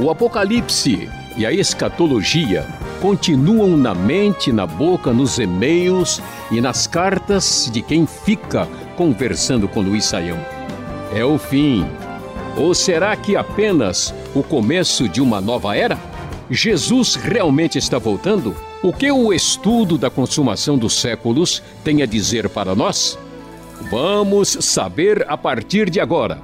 O Apocalipse e a escatologia continuam na mente, na boca, nos e-mails e nas cartas de quem fica conversando com Luiz Saião. É o fim. Ou será que apenas o começo de uma nova era? Jesus realmente está voltando? O que o estudo da consumação dos séculos tem a dizer para nós? Vamos saber a partir de agora.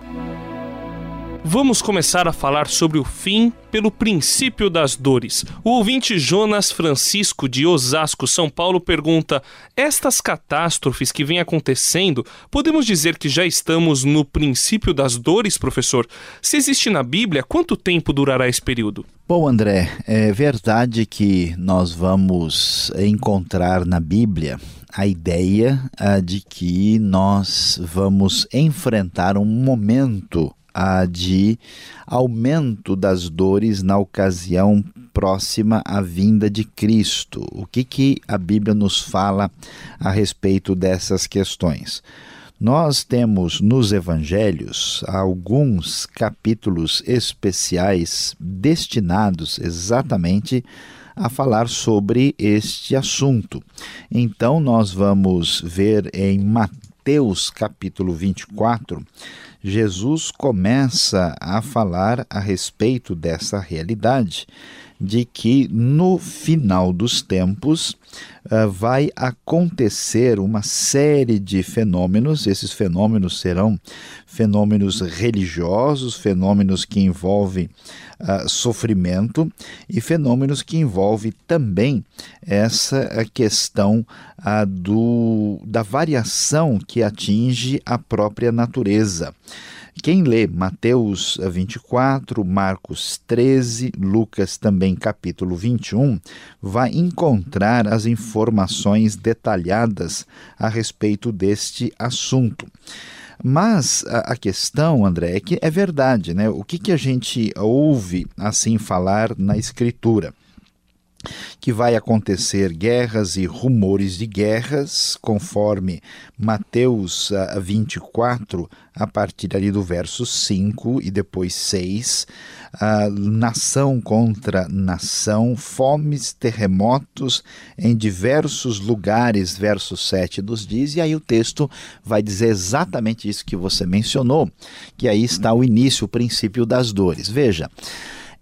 Vamos começar a falar sobre o fim pelo princípio das dores. O ouvinte Jonas Francisco de Osasco, São Paulo, pergunta: Estas catástrofes que vêm acontecendo, podemos dizer que já estamos no princípio das dores, professor? Se existe na Bíblia, quanto tempo durará esse período? Bom, André, é verdade que nós vamos encontrar na Bíblia a ideia uh, de que nós vamos enfrentar um momento uh, de aumento das dores na ocasião próxima à vinda de Cristo. O que, que a Bíblia nos fala a respeito dessas questões? Nós temos nos evangelhos alguns capítulos especiais destinados exatamente a falar sobre este assunto. Então, nós vamos ver em Mateus capítulo 24, Jesus começa a falar a respeito dessa realidade de que no final dos tempos uh, vai acontecer uma série de fenômenos. Esses fenômenos serão fenômenos religiosos, fenômenos que envolvem uh, sofrimento e fenômenos que envolvem também essa questão uh, do, da variação que atinge a própria natureza. Quem lê Mateus 24, Marcos 13, Lucas também capítulo 21, vai encontrar as informações detalhadas a respeito deste assunto. Mas a, questão, André, é que é verdade, né? O que, que a gente ouve assim falar na Escritura? Que vai acontecer guerras e rumores de guerras, conforme Mateus 24, ah, a partir ali do verso 5 e depois 6, uh, nação contra nação, fomes, terremotos em diversos lugares, verso 7 nos diz, e aí o texto vai dizer exatamente isso que você mencionou, que aí está o início, o princípio das dores. Veja,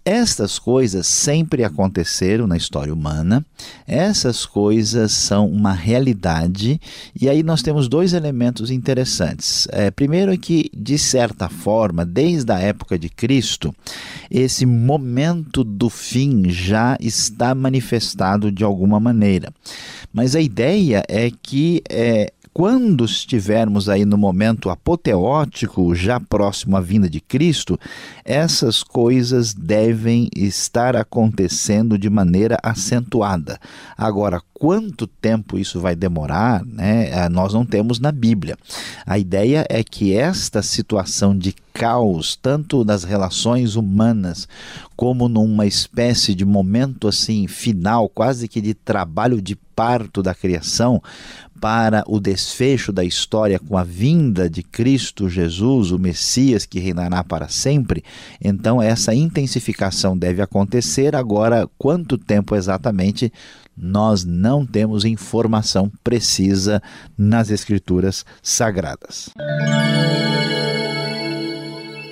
estas coisas sempre aconteceram na história humana, essas coisas são uma realidade, e aí nós temos dois elementos interessantes. É, primeiro é que, de certa forma, desde a época de Cristo, esse momento do fim já está manifestado de alguma maneira. Mas a ideia é que é, quando estivermos aí no momento apoteótico, já próximo à vinda de Cristo, essas coisas devem estar acontecendo de maneira acentuada. Agora, quanto tempo isso vai demorar, né, eh, nós não temos na Bíblia. A ideia é que esta situação de caos, tanto nas relações humanas, como numa espécie de momento assim final, quase que de trabalho de parto da criação, para o desfecho da história com a vinda de Cristo Jesus, o Messias que reinará para sempre, então essa intensificação deve acontecer. Agora, quanto tempo exatamente nós não temos informação precisa nas Escrituras Sagradas.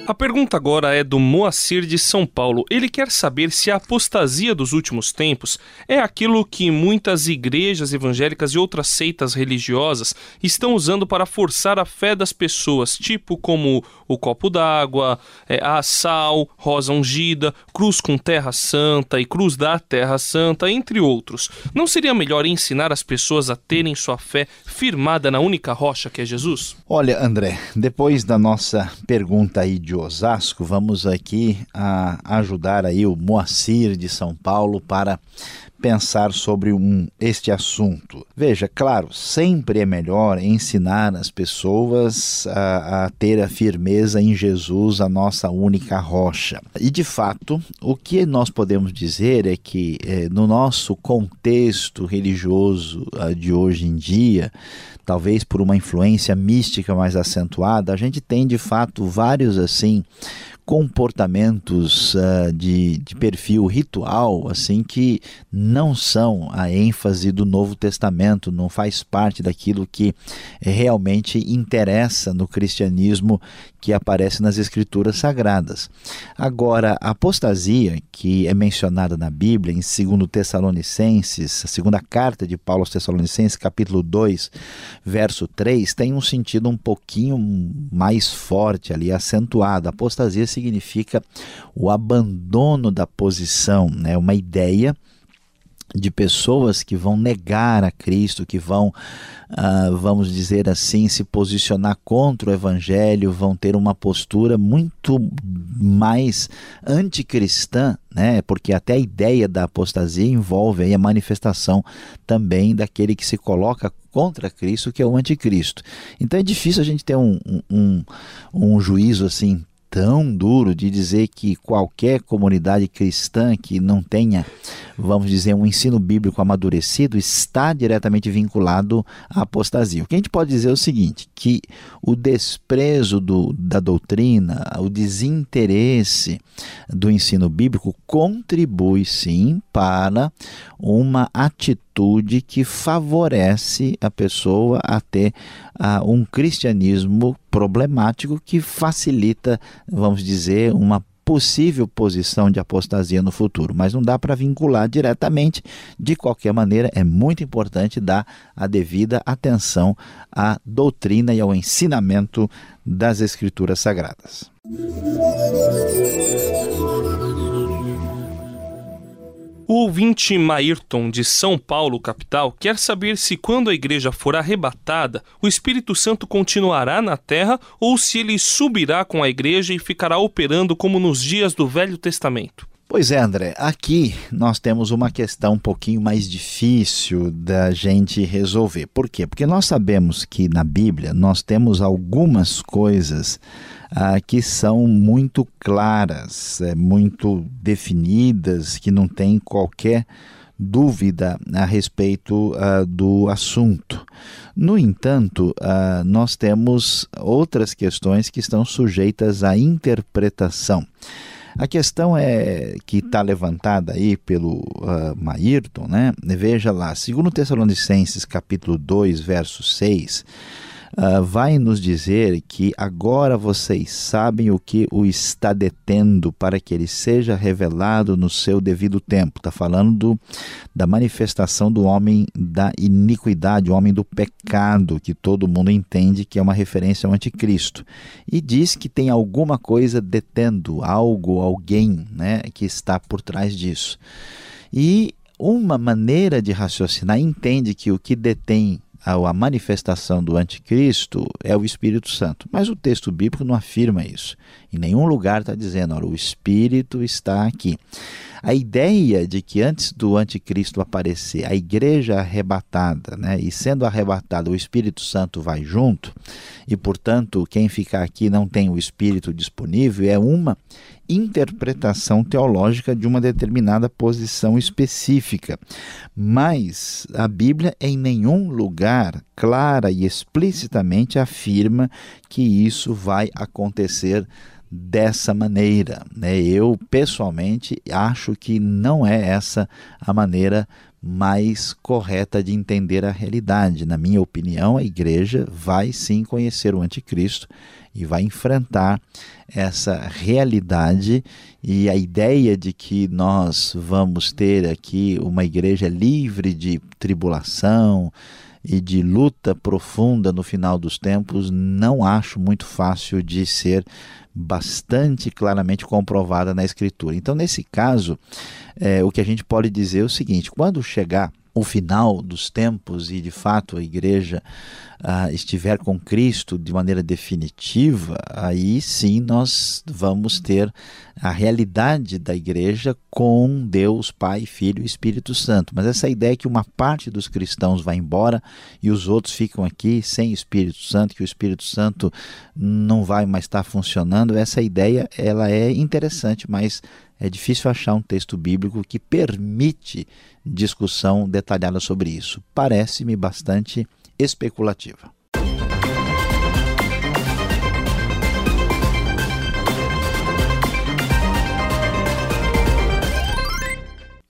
A pergunta agora é do Moacir de São Paulo. Ele quer saber se a apostasia dos últimos tempos é aquilo que muitas igrejas evangélicas e outras seitas religiosas estão usando para forçar a fé das pessoas, tipo como o copo d'água, é, a sal, rosa ungida, cruz com terra santa e cruz da terra santa, entre outros. Não seria melhor ensinar as pessoas a terem sua fé firmada na única rocha que é Jesus? Olha, André, depois da nossa pergunta aí de Osasco, vamos aqui ajudar aí o Moacir de São Paulo para pensar sobre um, este assunto. Veja, claro, sempre é melhor ensinar as pessoas a, a, ter a firmeza em Jesus, a nossa única rocha. E de fato, o que nós podemos dizer é que eh, no nosso contexto religioso ah, de hoje em dia, talvez por uma influência mística mais acentuada, a gente tem de fato vários assim comportamentos uh, de, de perfil ritual, assim, que não são a ênfase do Novo Testamento, não faz parte daquilo que realmente interessa no cristianismo que aparece nas Escrituras Sagradas. Agora, a apostasia, que é mencionada na Bíblia, em 2 Tessalonicenses, a segunda carta de Paulo aos Tessalonicenses, capítulo 2, verso 3, tem um sentido um pouquinho mais forte ali, acentuado. Apostasia significa o abandono da posição, né? uma ideia de pessoas que vão negar a Cristo, que vão, uh, vamos dizer assim, se posicionar contra o Evangelho, vão ter uma postura muito mais anticristã, né? porque até a ideia da apostasia envolve a manifestação também daquele que se coloca contra Cristo, que é o anticristo. Então é difícil a gente ter um, um, um juízo assim tão duro de dizer que qualquer comunidade cristã que não tenha, vamos dizer, um ensino bíblico amadurecido está diretamente vinculado à apostasia. O que a gente pode dizer é o seguinte, que o desprezo do, da doutrina, o desinteresse do ensino bíblico contribui sim para uma atitude que favorece a pessoa a ter uh, um cristianismo problemático que facilita, vamos dizer, uma possível posição de apostasia no futuro, mas não dá para vincular diretamente. De qualquer maneira, é muito importante dar a devida atenção à doutrina e ao ensinamento das Escrituras Sagradas. O ouvinte Maírton, de São Paulo, capital, quer saber se, quando a igreja for arrebatada, o Espírito Santo continuará na terra ou se ele subirá com a igreja e ficará operando como nos dias do Velho Testamento. Pois é, André, aqui nós temos uma questão um pouquinho mais difícil da gente resolver. Por quê? Porque nós sabemos que na Bíblia nós temos algumas coisas ah, que são muito claras, é, muito definidas, que não tem qualquer dúvida a respeito uh, do assunto. No entanto, uh, nós temos outras questões que estão sujeitas à interpretação. A questão é que está levantada aí pelo uh, Maírton, né? Veja lá, segundo Tessalonicenses capítulo 2, verso 6, uh, vai nos dizer que agora vocês sabem o que o está detendo para que ele seja revelado no seu devido tempo. Está falando do, da manifestação do homem da iniquidade, o homem do pecado, que todo mundo entende que é uma referência ao anticristo. E diz que tem alguma coisa detendo, algo, alguém né, que está por trás disso. E uma maneira de raciocinar entende que o que detém a manifestação do anticristo é o Espírito Santo. Mas o texto bíblico não afirma isso. Em nenhum lugar está dizendo, olha, o Espírito está aqui. A ideia de que antes do anticristo aparecer, a igreja arrebatada, né, e sendo arrebatada, o Espírito Santo vai junto, e portanto quem ficar aqui não tem o Espírito disponível, é uma interpretação teológica de uma determinada posição específica. Mas a Bíblia em nenhum lugar clara e explicitamente afirma que isso vai acontecer dessa maneira. Né? Eu, pessoalmente, acho que não é essa a maneira mais correta de entender a realidade. Na minha opinião, a igreja vai sim conhecer o anticristo e vai enfrentar essa realidade e a ideia de que nós vamos ter aqui uma igreja livre de tribulação, e de luta profunda no final dos tempos, não acho muito fácil de ser bastante claramente comprovada na Escritura. Então, nesse caso, é, o que a gente pode dizer é o seguinte: quando chegar o final dos tempos e de fato a igreja uh, estiver com Cristo de maneira definitiva, aí sim nós vamos ter a realidade da igreja com Deus, Pai, Filho e Espírito Santo. Mas essa ideia que uma parte dos cristãos vai embora e os outros ficam aqui sem Espírito Santo, que o Espírito Santo não vai mais estar funcionando, essa ideia ela é interessante, mas é difícil achar um texto bíblico que permite discussão detalhada sobre isso. Parece-me bastante especulativa.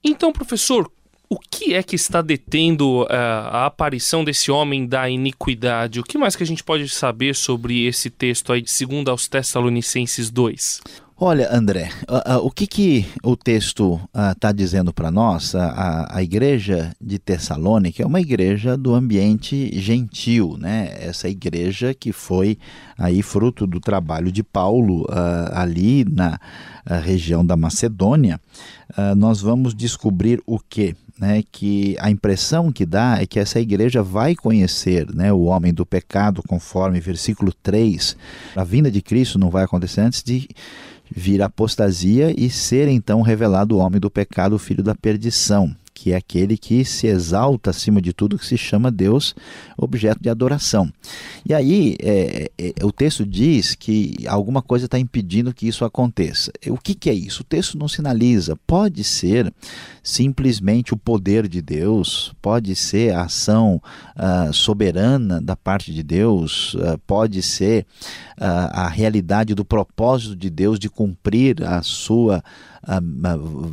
Então, professor, o que é que está detendo uh, a aparição desse homem da iniquidade? O que mais que a gente pode saber sobre esse texto aí, segundo aos Tessalonicenses 2? Olha, André, uh, uh, o que, que o texto está uh, dizendo para nós? A, a, igreja de Tessalônica é uma igreja do ambiente gentil, né? Essa igreja que foi aí fruto do trabalho de Paulo ali na região da Macedônia. nós vamos descobrir o que? Né, que a impressão que dá é que essa igreja vai conhecer né, o homem do pecado, conforme versículo 3. A vinda de Cristo não vai acontecer antes de vir a apostasia e ser então revelado o homem do pecado, o filho da perdição, que é aquele que se exalta acima de tudo que se chama Deus, objeto de adoração. E aí é, é, o texto diz que alguma coisa está impedindo que isso aconteça. O que, que é isso? O texto não sinaliza. Pode ser simplesmente o poder de Deus, pode ser a ação uh, soberana da parte de Deus, uh, pode ser uh, a realidade do propósito de Deus de cumprir a sua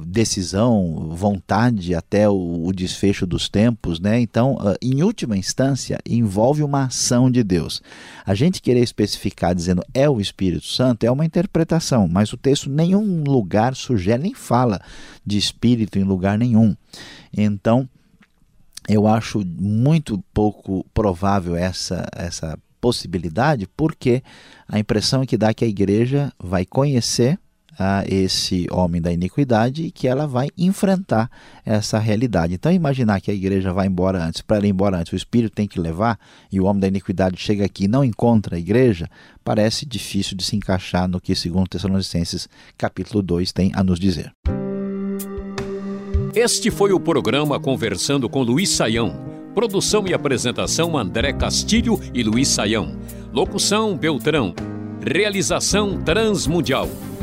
decisão, vontade até o, o, desfecho dos tempos, né? Então, em última instância, envolve uma ação de Deus. A gente querer especificar dizendo é o Espírito Santo é uma interpretação, mas o texto nenhum lugar sugere nem fala de espírito em lugar nenhum. Então, eu acho muito pouco provável essa, essa possibilidade, porque a impressão é que dá que a igreja vai conhecer a esse homem da iniquidade e que ela vai enfrentar essa realidade. Então, imaginar que a igreja vai embora antes, para ela ir embora antes, o Espírito tem que levar e o homem da iniquidade chega aqui e não encontra a igreja, parece difícil de se encaixar no que, segundo Tessalonicenses capítulo 2, tem a nos dizer. Este foi o programa Conversando com Luiz Saião. Produção e apresentação André Castilho e Luiz Saião. Locução Beltrão. Realização Transmundial.